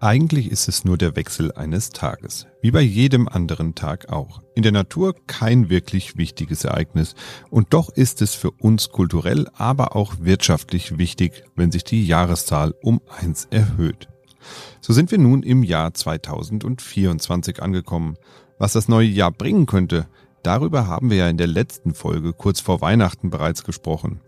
Eigentlich ist es nur der Wechsel eines Tages, wie bei jedem anderen Tag auch. In der Natur kein wirklich wichtiges Ereignis und doch ist es für uns kulturell, aber auch wirtschaftlich wichtig, wenn sich die Jahreszahl um eins erhöht. So sind wir nun im Jahr 2024 angekommen. Was das neue Jahr bringen könnte, Darüber haben wir ja in der letzten Folge kurz vor Weihnachten bereits gesprochen.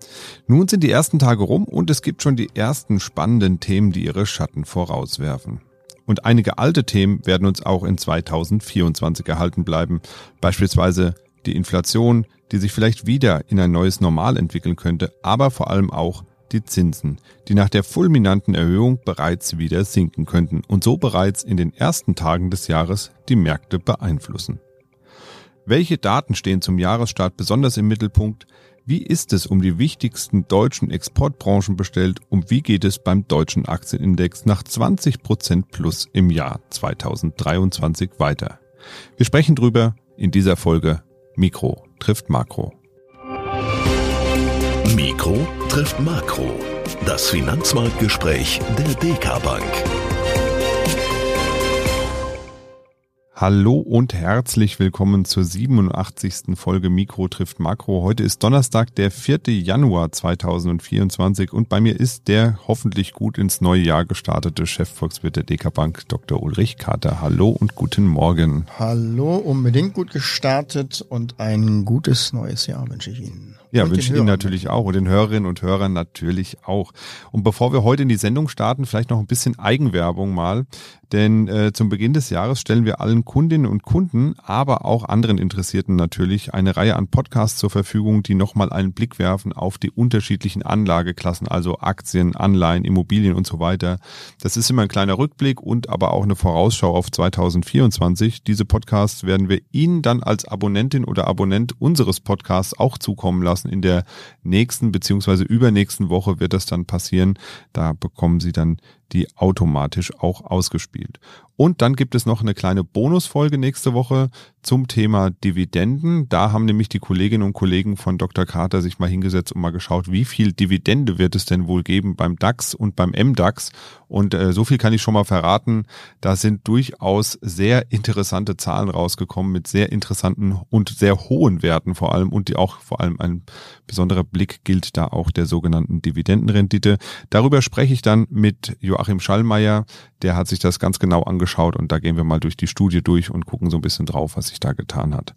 Nun sind die ersten Tage rum und es gibt schon die ersten spannenden Themen, die ihre Schatten vorauswerfen. Und einige alte Themen werden uns auch in 2024 erhalten bleiben. Beispielsweise die Inflation, die sich vielleicht wieder in ein neues Normal entwickeln könnte, aber vor allem auch die Zinsen, die nach der fulminanten Erhöhung bereits wieder sinken könnten und so bereits in den ersten Tagen des Jahres die Märkte beeinflussen. Welche Daten stehen zum Jahresstart besonders im Mittelpunkt? Wie ist es um die wichtigsten deutschen Exportbranchen bestellt und wie geht es beim deutschen Aktienindex nach 20 Prozent plus im Jahr 2023 weiter? Wir sprechen drüber in dieser Folge Mikro trifft Makro. Mikro trifft Makro. Das Finanzmarktgespräch der DK Bank. Hallo und herzlich willkommen zur 87. Folge Mikro trifft Makro. Heute ist Donnerstag, der 4. Januar 2024 und bei mir ist der hoffentlich gut ins neue Jahr gestartete Chefvolkswirt der DK Bank, Dr. Ulrich Kater. Hallo und guten Morgen. Hallo, unbedingt gut gestartet und ein gutes neues Jahr wünsche ich Ihnen. Ja, wünsche ich Ihnen natürlich auch und den Hörerinnen und Hörern natürlich auch. Und bevor wir heute in die Sendung starten, vielleicht noch ein bisschen Eigenwerbung mal. Denn äh, zum Beginn des Jahres stellen wir allen Kundinnen und Kunden, aber auch anderen Interessierten natürlich eine Reihe an Podcasts zur Verfügung, die nochmal einen Blick werfen auf die unterschiedlichen Anlageklassen, also Aktien, Anleihen, Immobilien und so weiter. Das ist immer ein kleiner Rückblick und aber auch eine Vorausschau auf 2024. Diese Podcasts werden wir Ihnen dann als Abonnentin oder Abonnent unseres Podcasts auch zukommen lassen. In der nächsten beziehungsweise übernächsten Woche wird das dann passieren. Da bekommen Sie dann die automatisch auch ausgespielt. Und dann gibt es noch eine kleine Bonusfolge nächste Woche zum Thema Dividenden. Da haben nämlich die Kolleginnen und Kollegen von Dr. Carter sich mal hingesetzt und mal geschaut, wie viel Dividende wird es denn wohl geben beim DAX und beim MDAX. Und äh, so viel kann ich schon mal verraten. Da sind durchaus sehr interessante Zahlen rausgekommen mit sehr interessanten und sehr hohen Werten vor allem und die auch vor allem ein besonderer Blick gilt da auch der sogenannten Dividendenrendite. Darüber spreche ich dann mit Joachim Schallmeier. Der hat sich das ganz genau angeschaut und da gehen wir mal durch die Studie durch und gucken so ein bisschen drauf, was sich da getan hat.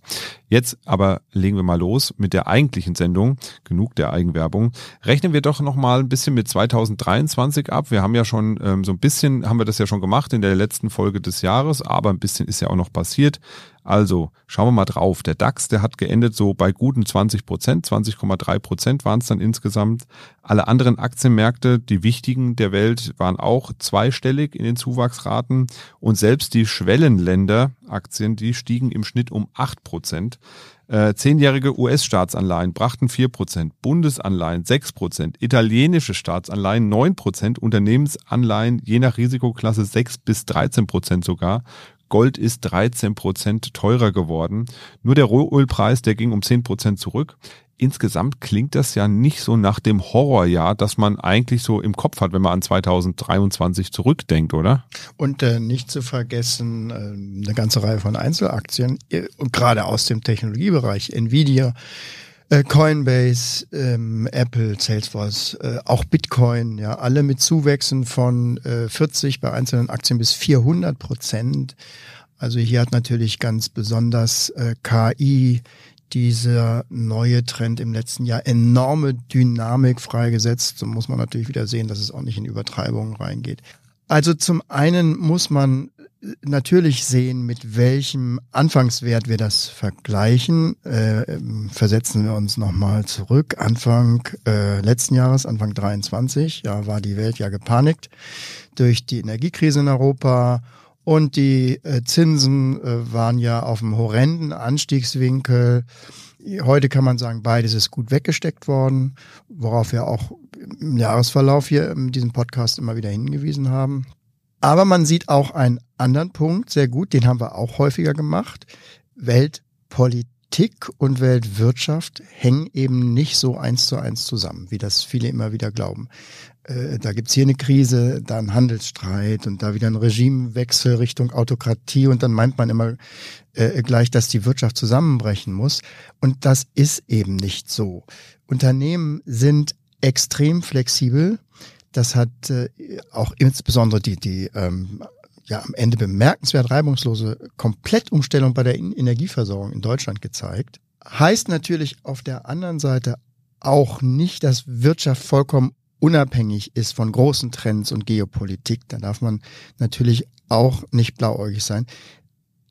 Jetzt aber legen wir mal los mit der eigentlichen Sendung. Genug der Eigenwerbung. Rechnen wir doch noch mal ein bisschen mit 2023 ab. Wir haben ja schon ähm, so ein bisschen, haben wir das ja schon gemacht in der letzten Folge des Jahres, aber ein bisschen ist ja auch noch passiert. Also schauen wir mal drauf. Der DAX, der hat geendet so bei guten 20 Prozent, 20,3 Prozent waren es dann insgesamt. Alle anderen Aktienmärkte, die wichtigen der Welt, waren auch zweistellig in den Zuwachsraten und selbst die Schwellenländer Aktien, die stiegen im Schnitt um 8 Prozent. Äh, zehnjährige US-Staatsanleihen brachten 4%, Bundesanleihen 6%, italienische Staatsanleihen 9%, Unternehmensanleihen je nach Risikoklasse 6 bis 13% sogar. Gold ist 13 Prozent teurer geworden. Nur der Rohölpreis, der ging um 10 Prozent zurück. Insgesamt klingt das ja nicht so nach dem Horrorjahr, das man eigentlich so im Kopf hat, wenn man an 2023 zurückdenkt, oder? Und äh, nicht zu vergessen, äh, eine ganze Reihe von Einzelaktien, äh, gerade aus dem Technologiebereich, Nvidia, äh, Coinbase, ähm, Apple, Salesforce, äh, auch Bitcoin, ja, alle mit Zuwächsen von äh, 40 bei einzelnen Aktien bis 400 Prozent. Also hier hat natürlich ganz besonders äh, KI dieser neue Trend im letzten Jahr enorme Dynamik freigesetzt. So muss man natürlich wieder sehen, dass es auch nicht in Übertreibungen reingeht. Also zum einen muss man natürlich sehen, mit welchem Anfangswert wir das vergleichen. Äh, versetzen wir uns nochmal zurück. Anfang äh, letzten Jahres, Anfang 23, ja, war die Welt ja gepanikt durch die Energiekrise in Europa und die äh, Zinsen äh, waren ja auf einem horrenden Anstiegswinkel. Heute kann man sagen, beides ist gut weggesteckt worden, worauf wir auch im Jahresverlauf hier in diesem Podcast immer wieder hingewiesen haben. Aber man sieht auch einen anderen Punkt sehr gut, den haben wir auch häufiger gemacht. Weltpolitik Politik und Weltwirtschaft hängen eben nicht so eins zu eins zusammen, wie das viele immer wieder glauben. Äh, da gibt's hier eine Krise, da einen Handelsstreit und da wieder ein Regimewechsel Richtung Autokratie und dann meint man immer äh, gleich, dass die Wirtschaft zusammenbrechen muss. Und das ist eben nicht so. Unternehmen sind extrem flexibel. Das hat äh, auch insbesondere die, die ähm, ja am Ende bemerkenswert reibungslose Komplettumstellung bei der Energieversorgung in Deutschland gezeigt. Heißt natürlich auf der anderen Seite auch nicht, dass Wirtschaft vollkommen unabhängig ist von großen Trends und Geopolitik. Da darf man natürlich auch nicht blauäugig sein.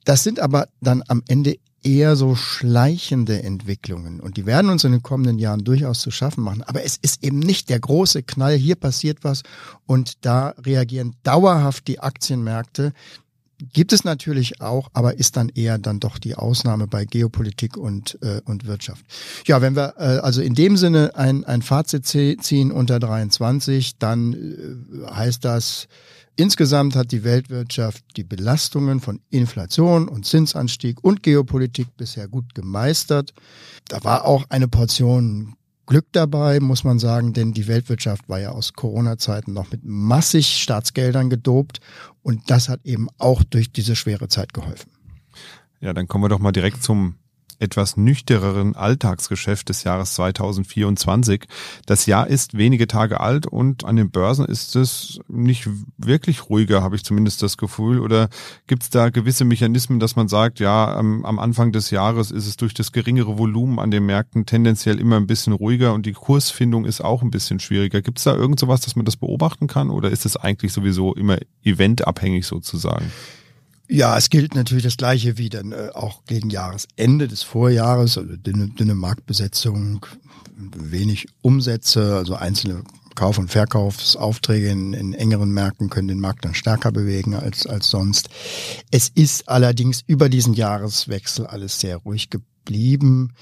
Das sind aber dann am Ende eher so schleichende Entwicklungen und die werden uns in den kommenden Jahren durchaus zu schaffen machen. Aber es ist eben nicht der große Knall, hier passiert was und da reagieren dauerhaft die Aktienmärkte. Gibt es natürlich auch, aber ist dann eher dann doch die Ausnahme bei Geopolitik und, äh, und Wirtschaft. Ja, wenn wir äh, also in dem Sinne ein, ein Fazit ziehen unter 23, dann äh, heißt das, insgesamt hat die Weltwirtschaft die Belastungen von Inflation und Zinsanstieg und Geopolitik bisher gut gemeistert. Da war auch eine Portion Glück dabei, muss man sagen, denn die Weltwirtschaft war ja aus Corona-Zeiten noch mit massig Staatsgeldern gedopt und das hat eben auch durch diese schwere Zeit geholfen. Ja, dann kommen wir doch mal direkt zum etwas nüchtereren Alltagsgeschäft des Jahres 2024. Das Jahr ist wenige Tage alt und an den Börsen ist es nicht wirklich ruhiger, habe ich zumindest das Gefühl. Oder gibt es da gewisse Mechanismen, dass man sagt, ja, am, Anfang des Jahres ist es durch das geringere Volumen an den Märkten tendenziell immer ein bisschen ruhiger und die Kursfindung ist auch ein bisschen schwieriger. Gibt es da irgend sowas, dass man das beobachten kann oder ist es eigentlich sowieso immer eventabhängig sozusagen? Ja, es gilt natürlich das Gleiche wie dann äh, auch gegen Jahresende des Vorjahres, also dünne, dünne Marktbesetzung, wenig Umsätze, also einzelne Kauf- und Verkaufsaufträge in, in engeren Märkten können den Markt dann stärker bewegen als, als sonst. Es ist allerdings über diesen Jahreswechsel alles sehr ruhig geblieben.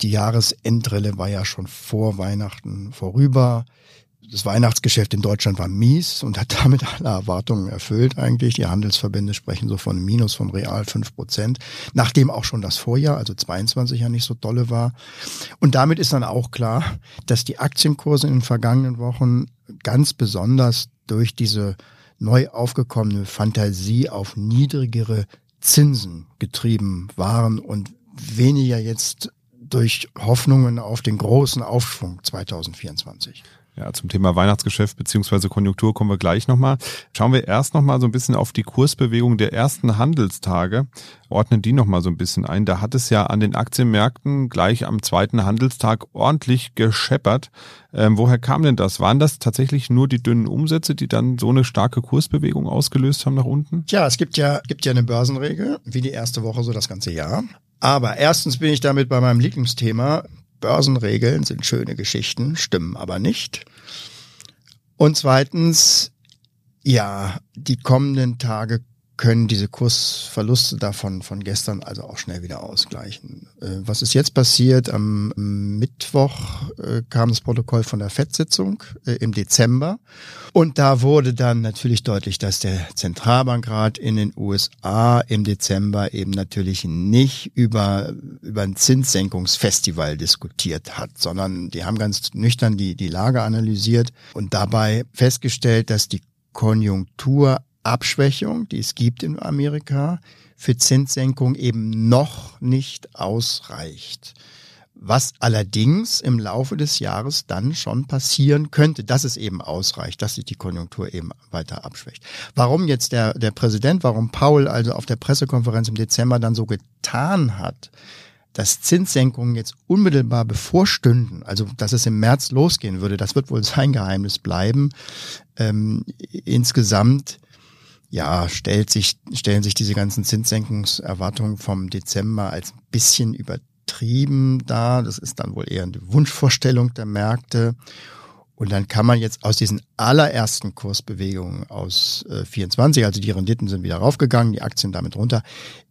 Die Jahresendrille war ja schon vor Weihnachten vorüber das Weihnachtsgeschäft in Deutschland war mies und hat damit alle Erwartungen erfüllt eigentlich. Die Handelsverbände sprechen so von Minus von real fünf Prozent, nachdem auch schon das Vorjahr, also 22 ja nicht so dolle war. Und damit ist dann auch klar, dass die Aktienkurse in den vergangenen Wochen ganz besonders durch diese neu aufgekommene Fantasie auf niedrigere Zinsen getrieben waren und weniger jetzt durch Hoffnungen auf den großen Aufschwung 2024. Ja, zum Thema Weihnachtsgeschäft beziehungsweise Konjunktur kommen wir gleich nochmal. Schauen wir erst nochmal so ein bisschen auf die Kursbewegung der ersten Handelstage, ordnen die nochmal so ein bisschen ein. Da hat es ja an den Aktienmärkten gleich am zweiten Handelstag ordentlich gescheppert. Ähm, woher kam denn das? Waren das tatsächlich nur die dünnen Umsätze, die dann so eine starke Kursbewegung ausgelöst haben nach unten? Tja, es gibt ja, gibt ja eine Börsenregel, wie die erste Woche so das ganze Jahr. Aber erstens bin ich damit bei meinem Lieblingsthema. Börsenregeln sind schöne Geschichten, stimmen aber nicht. Und zweitens, ja, die kommenden Tage können diese Kursverluste davon von gestern also auch schnell wieder ausgleichen. Äh, was ist jetzt passiert? Am Mittwoch äh, kam das Protokoll von der FED-Sitzung äh, im Dezember und da wurde dann natürlich deutlich, dass der Zentralbankrat in den USA im Dezember eben natürlich nicht über über ein Zinssenkungsfestival diskutiert hat, sondern die haben ganz nüchtern die die Lage analysiert und dabei festgestellt, dass die Konjunktur Abschwächung, die es gibt in Amerika, für Zinssenkung eben noch nicht ausreicht. Was allerdings im Laufe des Jahres dann schon passieren könnte, dass es eben ausreicht, dass sich die Konjunktur eben weiter abschwächt. Warum jetzt der, der Präsident, warum Paul also auf der Pressekonferenz im Dezember dann so getan hat, dass Zinssenkungen jetzt unmittelbar bevorstünden, also dass es im März losgehen würde, das wird wohl sein Geheimnis bleiben. Ähm, insgesamt ja, stellt sich, stellen sich diese ganzen Zinssenkungserwartungen vom Dezember als ein bisschen übertrieben dar. Das ist dann wohl eher eine Wunschvorstellung der Märkte. Und dann kann man jetzt aus diesen allerersten Kursbewegungen aus äh, 24, also die Renditen sind wieder raufgegangen, die Aktien damit runter,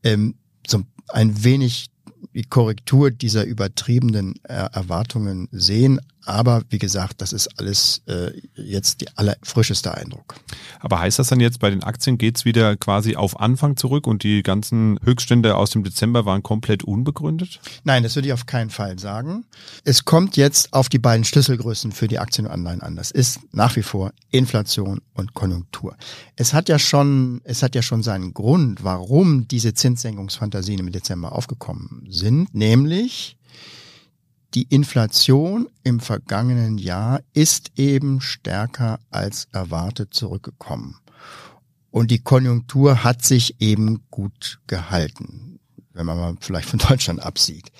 ähm, so ein wenig die Korrektur dieser übertriebenen äh, Erwartungen sehen. Aber wie gesagt, das ist alles äh, jetzt der allerfrischeste Eindruck. Aber heißt das dann jetzt, bei den Aktien geht's wieder quasi auf Anfang zurück und die ganzen Höchststände aus dem Dezember waren komplett unbegründet? Nein, das würde ich auf keinen Fall sagen. Es kommt jetzt auf die beiden Schlüsselgrößen für die Aktien und Anleihen an. Das ist nach wie vor Inflation und Konjunktur. Es hat ja schon, es hat ja schon seinen Grund, warum diese Zinssenkungsfantasien im Dezember aufgekommen sind, nämlich die Inflation im vergangenen Jahr ist eben stärker als erwartet zurückgekommen. Und die Konjunktur hat sich eben gut gehalten, wenn man mal vielleicht von Deutschland absieht.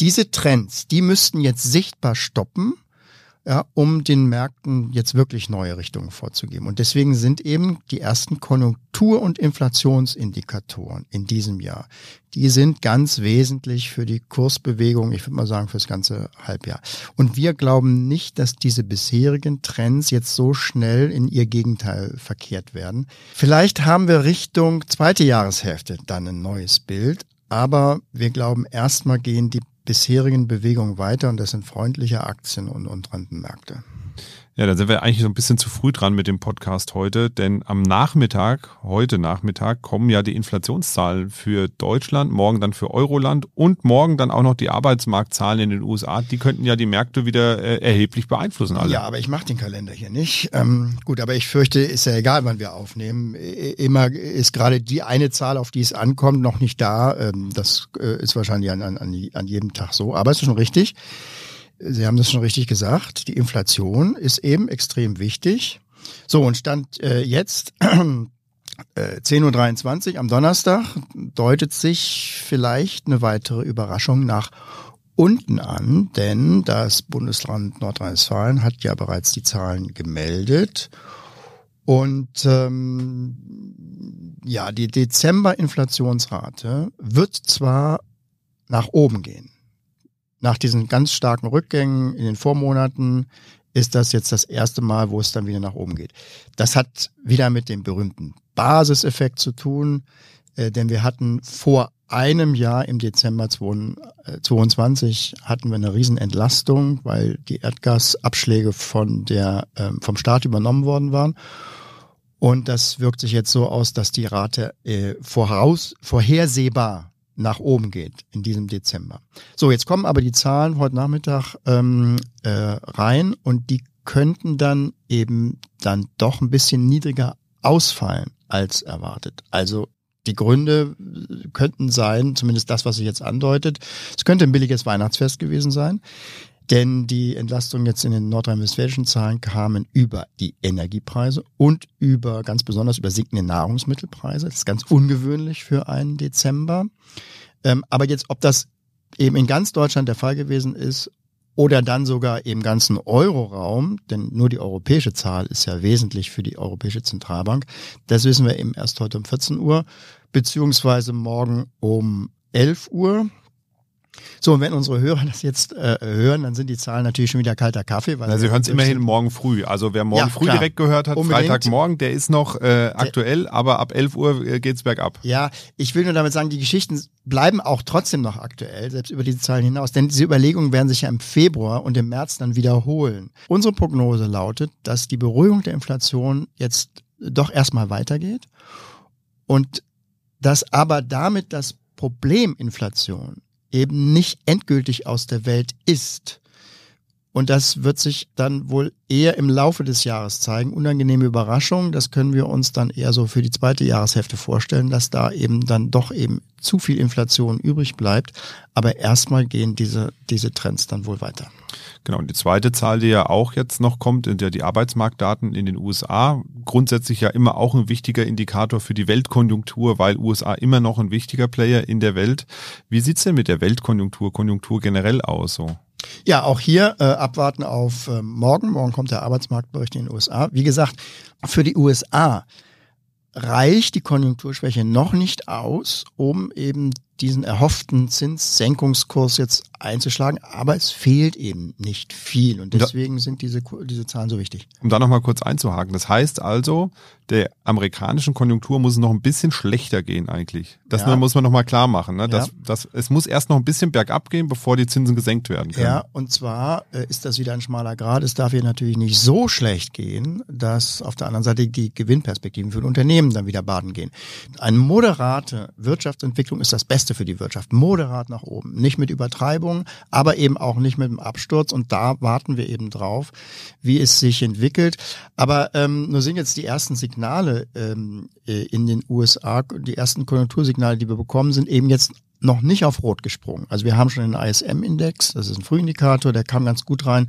Diese Trends, die müssten jetzt sichtbar stoppen ja, um den Märkten jetzt wirklich neue Richtungen vorzugeben. Und deswegen sind eben die ersten Konjunktur- und Inflationsindikatoren in diesem Jahr, die sind ganz wesentlich für die Kursbewegung, ich würde mal sagen, fürs ganze Halbjahr. Und wir glauben nicht, dass diese bisherigen Trends jetzt so schnell in ihr Gegenteil verkehrt werden. Vielleicht haben wir Richtung zweite Jahreshälfte dann ein neues Bild, aber wir glauben, erstmal gehen die bisherigen Bewegungen weiter und das sind freundliche Aktien und, und Rentenmärkte. Ja, da sind wir eigentlich so ein bisschen zu früh dran mit dem Podcast heute, denn am Nachmittag, heute Nachmittag, kommen ja die Inflationszahlen für Deutschland, morgen dann für Euroland und morgen dann auch noch die Arbeitsmarktzahlen in den USA. Die könnten ja die Märkte wieder äh, erheblich beeinflussen. Alle. Ja, aber ich mache den Kalender hier nicht. Ähm, gut, aber ich fürchte, ist ja egal, wann wir aufnehmen. Immer ist gerade die eine Zahl, auf die es ankommt, noch nicht da. Ähm, das äh, ist wahrscheinlich an, an, an jedem Tag so. Aber es ist schon richtig. Sie haben das schon richtig gesagt, die Inflation ist eben extrem wichtig. So, und Stand äh, jetzt äh, 10.23 Uhr am Donnerstag deutet sich vielleicht eine weitere Überraschung nach unten an, denn das Bundesland Nordrhein-Westfalen hat ja bereits die Zahlen gemeldet. Und ähm, ja, die Dezember-Inflationsrate wird zwar nach oben gehen nach diesen ganz starken Rückgängen in den Vormonaten ist das jetzt das erste Mal, wo es dann wieder nach oben geht. Das hat wieder mit dem berühmten Basiseffekt zu tun, äh, denn wir hatten vor einem Jahr im Dezember 2022 äh, hatten wir eine Riesenentlastung, weil die Erdgasabschläge von der, ähm, vom Staat übernommen worden waren. Und das wirkt sich jetzt so aus, dass die Rate äh, voraus, vorhersehbar nach oben geht in diesem Dezember. So, jetzt kommen aber die Zahlen heute Nachmittag ähm, äh, rein und die könnten dann eben dann doch ein bisschen niedriger ausfallen als erwartet. Also die Gründe könnten sein, zumindest das, was sich jetzt andeutet, es könnte ein billiges Weihnachtsfest gewesen sein. Denn die Entlastung jetzt in den nordrhein-westfälischen Zahlen kamen über die Energiepreise und über, ganz besonders über sinkende Nahrungsmittelpreise. Das ist ganz ungewöhnlich für einen Dezember. Ähm, aber jetzt, ob das eben in ganz Deutschland der Fall gewesen ist oder dann sogar im ganzen Euroraum, denn nur die europäische Zahl ist ja wesentlich für die Europäische Zentralbank, das wissen wir eben erst heute um 14 Uhr, beziehungsweise morgen um 11 Uhr. So, und wenn unsere Hörer das jetzt äh, hören, dann sind die Zahlen natürlich schon wieder kalter Kaffee. Weil Na, Sie hören es immerhin morgen früh. Also wer morgen ja, früh klar. direkt gehört hat, Unbedingt. Freitagmorgen, der ist noch äh, aktuell, aber ab 11 Uhr äh, geht's bergab. Ja, ich will nur damit sagen, die Geschichten bleiben auch trotzdem noch aktuell, selbst über diese Zahlen hinaus. Denn diese Überlegungen werden sich ja im Februar und im März dann wiederholen. Unsere Prognose lautet, dass die Beruhigung der Inflation jetzt doch erstmal weitergeht und dass aber damit das Problem Inflation eben nicht endgültig aus der Welt ist. Und das wird sich dann wohl eher im Laufe des Jahres zeigen. Unangenehme Überraschungen, das können wir uns dann eher so für die zweite Jahreshälfte vorstellen, dass da eben dann doch eben zu viel Inflation übrig bleibt. Aber erstmal gehen diese, diese Trends dann wohl weiter. Genau, und die zweite Zahl, die ja auch jetzt noch kommt, sind ja die Arbeitsmarktdaten in den USA. Grundsätzlich ja immer auch ein wichtiger Indikator für die Weltkonjunktur, weil USA immer noch ein wichtiger Player in der Welt. Wie sieht's denn mit der Weltkonjunktur, Konjunktur generell aus so? Ja, auch hier äh, abwarten auf äh, morgen. Morgen kommt der Arbeitsmarktbericht in den USA. Wie gesagt, für die USA reicht die Konjunkturschwäche noch nicht aus, um eben diesen erhofften Zinssenkungskurs jetzt einzuschlagen, aber es fehlt eben nicht viel und deswegen sind diese, diese Zahlen so wichtig. Um da nochmal kurz einzuhaken, das heißt also, der amerikanischen Konjunktur muss es noch ein bisschen schlechter gehen eigentlich. Das ja. muss man nochmal klar machen. Ne? Das, ja. das, es muss erst noch ein bisschen bergab gehen, bevor die Zinsen gesenkt werden können. Ja, und zwar äh, ist das wieder ein schmaler Grad. Es darf hier natürlich nicht so schlecht gehen, dass auf der anderen Seite die Gewinnperspektiven für Unternehmen dann wieder baden gehen. Eine moderate Wirtschaftsentwicklung ist das Beste für die Wirtschaft. Moderat nach oben. Nicht mit Übertreibung, aber eben auch nicht mit dem Absturz. Und da warten wir eben drauf, wie es sich entwickelt. Aber ähm, nur sind jetzt die ersten Signale ähm, äh, in den USA, die ersten Konjunktursignale, die wir bekommen, sind eben jetzt noch nicht auf Rot gesprungen. Also wir haben schon den ISM-Index, das ist ein Frühindikator, der kam ganz gut rein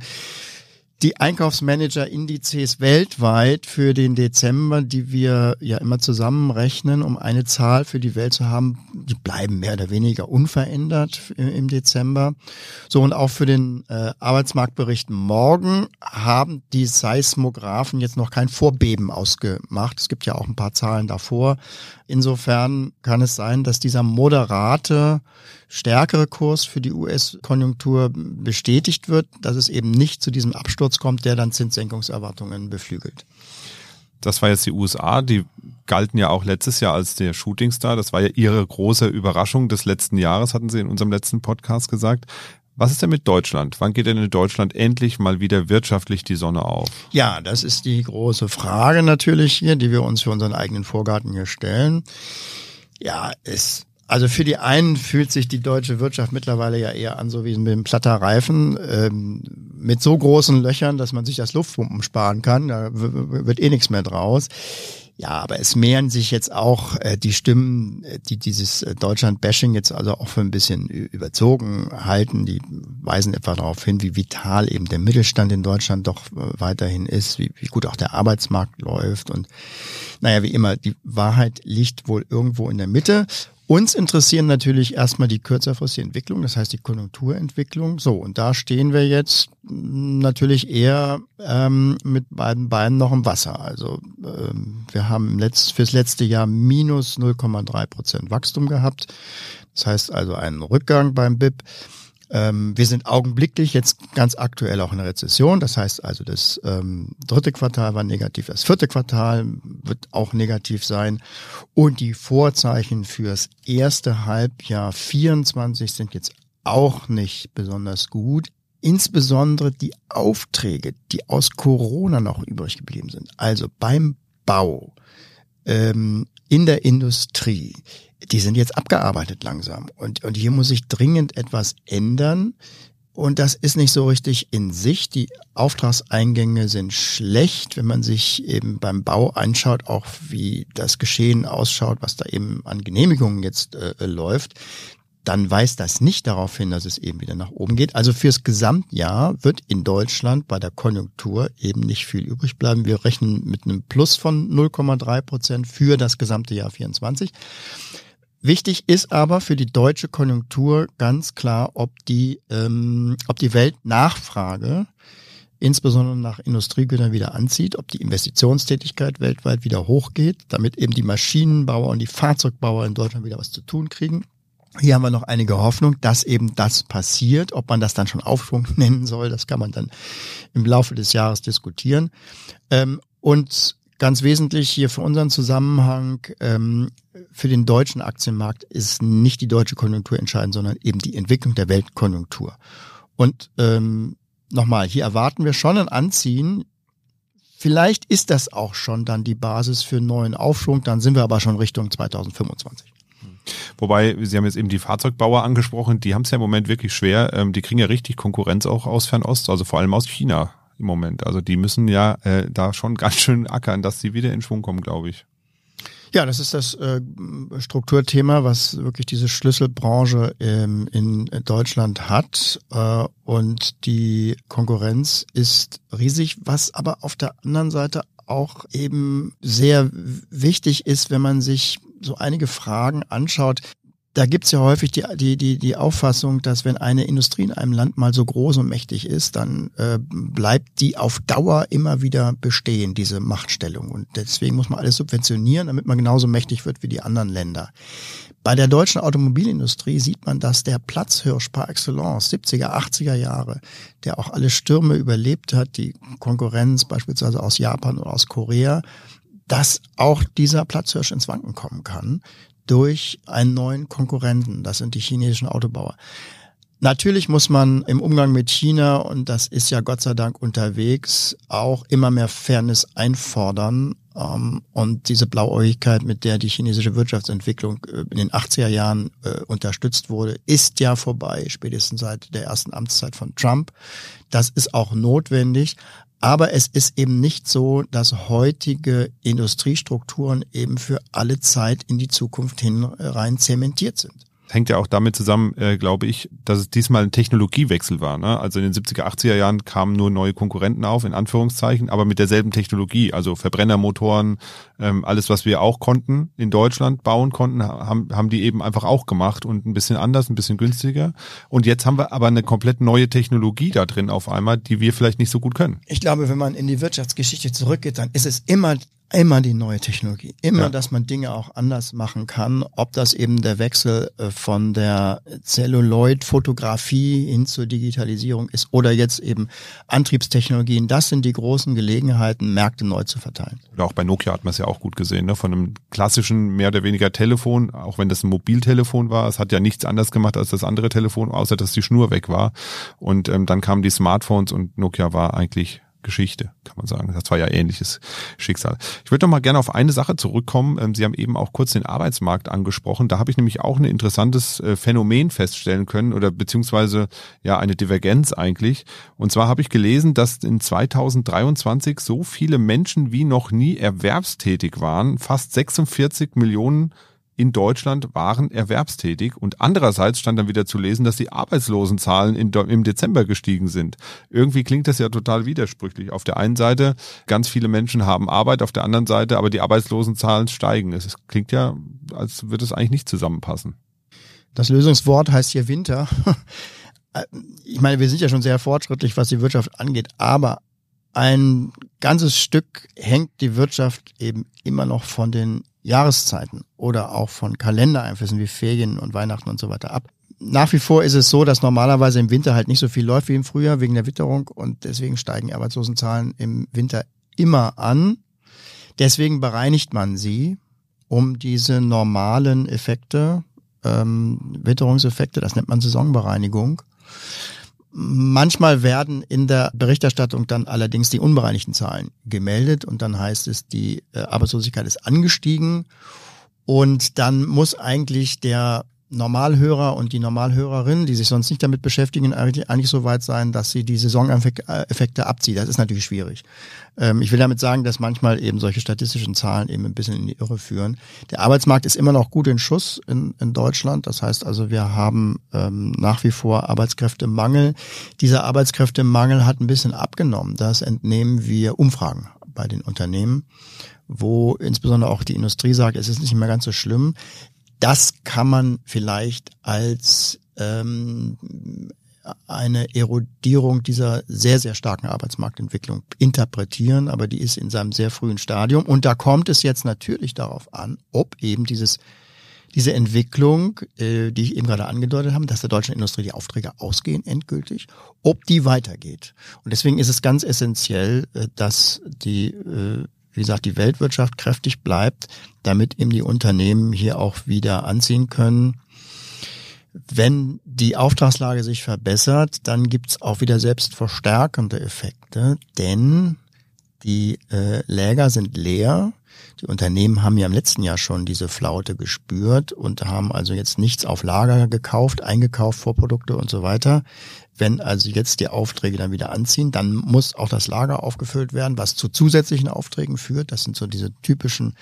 die Einkaufsmanager-Indizes weltweit für den Dezember, die wir ja immer zusammenrechnen, um eine Zahl für die Welt zu haben, die bleiben mehr oder weniger unverändert im Dezember. So und auch für den äh, Arbeitsmarktbericht morgen haben die Seismographen jetzt noch kein Vorbeben ausgemacht. Es gibt ja auch ein paar Zahlen davor. Insofern kann es sein, dass dieser moderate stärkere Kurs für die US-Konjunktur bestätigt wird, dass es eben nicht zu diesem Absturz kommt, der dann Zinssenkungserwartungen beflügelt. Das war jetzt die USA, die galten ja auch letztes Jahr als der Shootingstar. Das war ja ihre große Überraschung des letzten Jahres, hatten sie in unserem letzten Podcast gesagt. Was ist denn mit Deutschland? Wann geht denn in Deutschland endlich mal wieder wirtschaftlich die Sonne auf? Ja, das ist die große Frage natürlich hier, die wir uns für unseren eigenen Vorgarten hier stellen. Ja, es also für die einen fühlt sich die deutsche Wirtschaft mittlerweile ja eher an, so wie mit einem platter Reifen, ähm, mit so großen Löchern, dass man sich das Luftpumpen sparen kann. Da wird eh nichts mehr draus. Ja, aber es mehren sich jetzt auch äh, die Stimmen, äh, die dieses äh, Deutschland-Bashing jetzt also auch für ein bisschen überzogen halten. Die weisen etwa darauf hin, wie vital eben der Mittelstand in Deutschland doch äh, weiterhin ist, wie, wie gut auch der Arbeitsmarkt läuft. Und naja, wie immer, die Wahrheit liegt wohl irgendwo in der Mitte. Uns interessieren natürlich erstmal die kürzerfristige Entwicklung, das heißt die Konjunkturentwicklung. So, und da stehen wir jetzt natürlich eher ähm, mit beiden Beinen noch im Wasser. Also ähm, wir haben letzt, fürs letzte Jahr minus 0,3 Prozent Wachstum gehabt. Das heißt also einen Rückgang beim BIP. Ähm, wir sind augenblicklich jetzt ganz aktuell auch in der Rezession. Das heißt also, das ähm, dritte Quartal war negativ, das vierte Quartal wird auch negativ sein. Und die Vorzeichen fürs erste Halbjahr 24 sind jetzt auch nicht besonders gut. Insbesondere die Aufträge, die aus Corona noch übrig geblieben sind. Also beim Bau, ähm, in der Industrie, die sind jetzt abgearbeitet langsam. Und, und hier muss sich dringend etwas ändern. Und das ist nicht so richtig in sich. Die Auftragseingänge sind schlecht, wenn man sich eben beim Bau anschaut, auch wie das Geschehen ausschaut, was da eben an Genehmigungen jetzt äh, läuft. Dann weist das nicht darauf hin, dass es eben wieder nach oben geht. Also fürs Gesamtjahr wird in Deutschland bei der Konjunktur eben nicht viel übrig bleiben. Wir rechnen mit einem Plus von 0,3 Prozent für das gesamte Jahr 24. Wichtig ist aber für die deutsche Konjunktur ganz klar, ob die, ähm, ob die Weltnachfrage insbesondere nach Industriegütern wieder anzieht, ob die Investitionstätigkeit weltweit wieder hochgeht, damit eben die Maschinenbauer und die Fahrzeugbauer in Deutschland wieder was zu tun kriegen. Hier haben wir noch einige Hoffnung, dass eben das passiert. Ob man das dann schon Aufschwung nennen soll, das kann man dann im Laufe des Jahres diskutieren. Ähm, und Ganz wesentlich hier für unseren Zusammenhang ähm, für den deutschen Aktienmarkt ist nicht die deutsche Konjunktur entscheidend, sondern eben die Entwicklung der Weltkonjunktur. Und ähm, nochmal, hier erwarten wir schon ein Anziehen. Vielleicht ist das auch schon dann die Basis für einen neuen Aufschwung, dann sind wir aber schon Richtung 2025. Wobei, Sie haben jetzt eben die Fahrzeugbauer angesprochen, die haben es ja im Moment wirklich schwer. Ähm, die kriegen ja richtig Konkurrenz auch aus Fernost, also vor allem aus China im Moment. Also die müssen ja äh, da schon ganz schön ackern, dass sie wieder in Schwung kommen, glaube ich. Ja, das ist das äh, Strukturthema, was wirklich diese Schlüsselbranche ähm, in Deutschland hat. Äh, und die Konkurrenz ist riesig, was aber auf der anderen Seite auch eben sehr wichtig ist, wenn man sich so einige Fragen anschaut. Da gibt's ja häufig die, die, die, die Auffassung, dass wenn eine Industrie in einem Land mal so groß und mächtig ist, dann äh, bleibt die auf Dauer immer wieder bestehen, diese Machtstellung. Und deswegen muss man alles subventionieren, damit man genauso mächtig wird wie die anderen Länder. Bei der deutschen Automobilindustrie sieht man, dass der Platzhirsch par excellence, 70er, 80er Jahre, der auch alle Stürme überlebt hat, die Konkurrenz beispielsweise aus Japan oder aus Korea, dass auch dieser Platzhirsch ins Wanken kommen kann durch einen neuen Konkurrenten. Das sind die chinesischen Autobauer. Natürlich muss man im Umgang mit China, und das ist ja Gott sei Dank unterwegs, auch immer mehr Fairness einfordern. Ähm, und diese Blauäugigkeit, mit der die chinesische Wirtschaftsentwicklung äh, in den 80er Jahren äh, unterstützt wurde, ist ja vorbei, spätestens seit der ersten Amtszeit von Trump. Das ist auch notwendig. Aber es ist eben nicht so, dass heutige Industriestrukturen eben für alle Zeit in die Zukunft hin rein zementiert sind hängt ja auch damit zusammen, äh, glaube ich, dass es diesmal ein Technologiewechsel war. Ne? Also in den 70er, 80er Jahren kamen nur neue Konkurrenten auf, in Anführungszeichen, aber mit derselben Technologie. Also Verbrennermotoren, ähm, alles, was wir auch konnten, in Deutschland bauen konnten, haben, haben die eben einfach auch gemacht und ein bisschen anders, ein bisschen günstiger. Und jetzt haben wir aber eine komplett neue Technologie da drin auf einmal, die wir vielleicht nicht so gut können. Ich glaube, wenn man in die Wirtschaftsgeschichte zurückgeht, dann ist es immer immer die neue Technologie, immer, ja. dass man Dinge auch anders machen kann, ob das eben der Wechsel äh, von der Celluloid-Fotografie hin zur Digitalisierung ist oder jetzt eben Antriebstechnologien, das sind die großen Gelegenheiten, Märkte neu zu verteilen. Oder auch bei Nokia hat man es ja auch gut gesehen, ne? von einem klassischen, mehr oder weniger Telefon, auch wenn das ein Mobiltelefon war, es hat ja nichts anders gemacht als das andere Telefon, außer dass die Schnur weg war und ähm, dann kamen die Smartphones und Nokia war eigentlich Geschichte, kann man sagen. Das war ja ähnliches Schicksal. Ich würde noch mal gerne auf eine Sache zurückkommen. Ähm, Sie haben eben auch kurz den Arbeitsmarkt angesprochen. Da habe ich nämlich auch ein interessantes äh, Phänomen feststellen können oder beziehungsweise ja eine Divergenz eigentlich. Und zwar habe ich gelesen, dass in 2023 so viele Menschen wie noch nie erwerbstätig waren. Fast 46 Millionen in Deutschland waren erwerbstätig und andererseits stand dann wieder zu lesen, dass die Arbeitslosenzahlen in, im Dezember gestiegen sind. Irgendwie klingt das ja total widersprüchlich. Auf der einen Seite, ganz viele Menschen haben Arbeit, auf der anderen Seite, aber die Arbeitslosenzahlen steigen. Es klingt ja, als würde es eigentlich nicht zusammenpassen. Das Lösungswort heißt hier Winter. Ich meine, wir sind ja schon sehr fortschrittlich, was die Wirtschaft angeht, aber ein ganzes Stück hängt die Wirtschaft eben immer noch von den Jahreszeiten oder auch von Kalendereinflüssen wie Ferien und Weihnachten und so weiter ab. Nach wie vor ist es so, dass normalerweise im Winter halt nicht so viel läuft wie im Frühjahr wegen der Witterung und deswegen steigen Arbeitslosenzahlen im Winter immer an. Deswegen bereinigt man sie, um diese normalen Effekte, ähm, Witterungseffekte, das nennt man Saisonbereinigung, Manchmal werden in der Berichterstattung dann allerdings die unbereinigten Zahlen gemeldet und dann heißt es, die äh, Arbeitslosigkeit ist angestiegen. Und dann muss eigentlich der Normalhörer und die Normalhörerin, die sich sonst nicht damit beschäftigen, eigentlich, so weit sein, dass sie die Saisoneffekte abzieht. Das ist natürlich schwierig. Ähm, ich will damit sagen, dass manchmal eben solche statistischen Zahlen eben ein bisschen in die Irre führen. Der Arbeitsmarkt ist immer noch gut in Schuss in, in Deutschland. Das heißt also, wir haben ähm, nach wie vor Arbeitskräftemangel. Dieser Arbeitskräftemangel hat ein bisschen abgenommen. Das entnehmen wir Umfragen bei den Unternehmen wo insbesondere auch die Industrie sagt, es ist nicht mehr ganz so schlimm. Das kann man vielleicht als ähm, eine Erodierung dieser sehr, sehr starken Arbeitsmarktentwicklung interpretieren, aber die ist in seinem sehr frühen Stadium. Und da kommt es jetzt natürlich darauf an, ob eben dieses, diese Entwicklung, äh, die ich eben gerade angedeutet habe, dass der deutschen Industrie die Aufträge ausgehen endgültig, ob die weitergeht. Und deswegen ist es ganz essentiell, äh, dass die äh, wie gesagt, die Weltwirtschaft kräftig bleibt, damit eben die Unternehmen hier auch wieder anziehen können. Wenn die Auftragslage sich verbessert, dann gibt's auch wieder selbstverstärkende Effekte, denn die äh, Läger sind leer. Die Unternehmen haben ja im letzten Jahr schon diese Flaute gespürt und haben also jetzt nichts auf Lager gekauft, eingekauft, Vorprodukte und so weiter. Wenn also jetzt die Aufträge dann wieder anziehen, dann muss auch das Lager aufgefüllt werden, was zu zusätzlichen Aufträgen führt. Das sind so diese typischen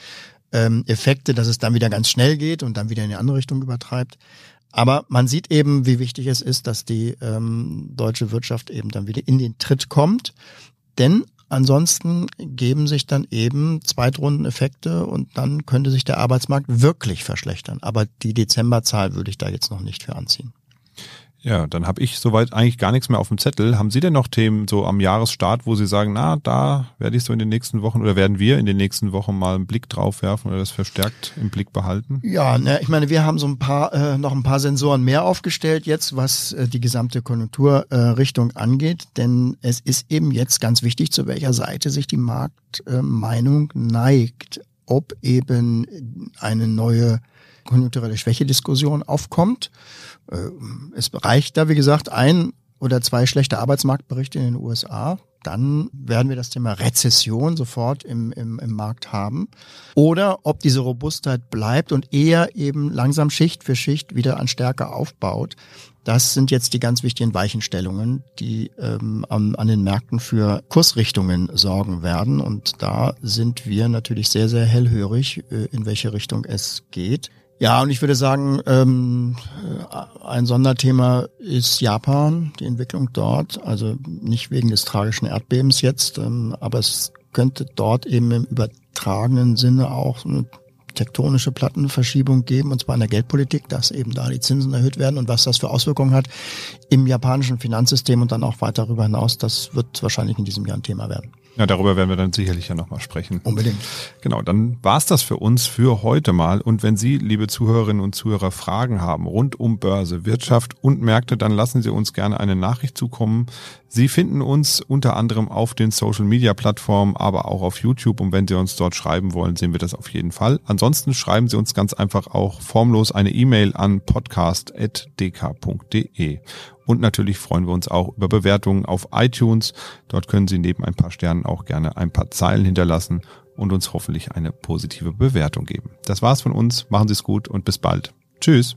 ähm, Effekte, dass es dann wieder ganz schnell geht und dann wieder in die andere Richtung übertreibt. Aber man sieht eben, wie wichtig es ist, dass die ähm, deutsche Wirtschaft eben dann wieder in den Tritt kommt. Denn Ansonsten geben sich dann eben Zweitrundeneffekte und dann könnte sich der Arbeitsmarkt wirklich verschlechtern. Aber die Dezemberzahl würde ich da jetzt noch nicht für anziehen. Ja, dann habe ich soweit eigentlich gar nichts mehr auf dem Zettel. Haben Sie denn noch Themen so am Jahresstart, wo Sie sagen, na, da werde ich so in den nächsten Wochen oder werden wir in den nächsten Wochen mal einen Blick drauf werfen oder das verstärkt im Blick behalten? Ja, ne, ich meine, wir haben so ein paar äh, noch ein paar Sensoren mehr aufgestellt jetzt, was äh, die gesamte Konjunkturrichtung äh, angeht, denn es ist eben jetzt ganz wichtig, zu welcher Seite sich die Marktmeinung äh, neigt, ob eben eine neue konjunkturelle Schwäche-Diskussion aufkommt. Äh, es reicht da, wie gesagt, ein oder zwei schlechte Arbeitsmarktberichte in den USA. Dann werden wir das Thema Rezession sofort im, im, im Markt haben. Oder ob diese Robustheit bleibt und eher eben langsam Schicht für Schicht wieder an Stärke aufbaut. Das sind jetzt die ganz wichtigen Weichenstellungen, die ähm, an, an den Märkten für Kursrichtungen sorgen werden. Und da sind wir natürlich sehr, sehr hellhörig, äh, in welche Richtung es geht. Ja, und ich würde sagen, ähm, ein Sonderthema ist Japan, die Entwicklung dort. Also nicht wegen des tragischen Erdbebens jetzt, ähm, aber es könnte dort eben im übertragenen Sinne auch eine tektonische Plattenverschiebung geben, und zwar in der Geldpolitik, dass eben da die Zinsen erhöht werden und was das für Auswirkungen hat im japanischen Finanzsystem und dann auch weiter darüber hinaus, das wird wahrscheinlich in diesem Jahr ein Thema werden. Ja, darüber werden wir dann sicherlich ja nochmal sprechen. Unbedingt. Genau, dann war's das für uns für heute mal. Und wenn Sie, liebe Zuhörerinnen und Zuhörer, Fragen haben rund um Börse, Wirtschaft und Märkte, dann lassen Sie uns gerne eine Nachricht zukommen. Sie finden uns unter anderem auf den Social-Media-Plattformen, aber auch auf YouTube. Und wenn Sie uns dort schreiben wollen, sehen wir das auf jeden Fall. Ansonsten schreiben Sie uns ganz einfach auch formlos eine E-Mail an podcast.dk.de. Und natürlich freuen wir uns auch über Bewertungen auf iTunes. Dort können Sie neben ein paar Sternen auch gerne ein paar Zeilen hinterlassen und uns hoffentlich eine positive Bewertung geben. Das war's von uns. Machen Sie es gut und bis bald. Tschüss.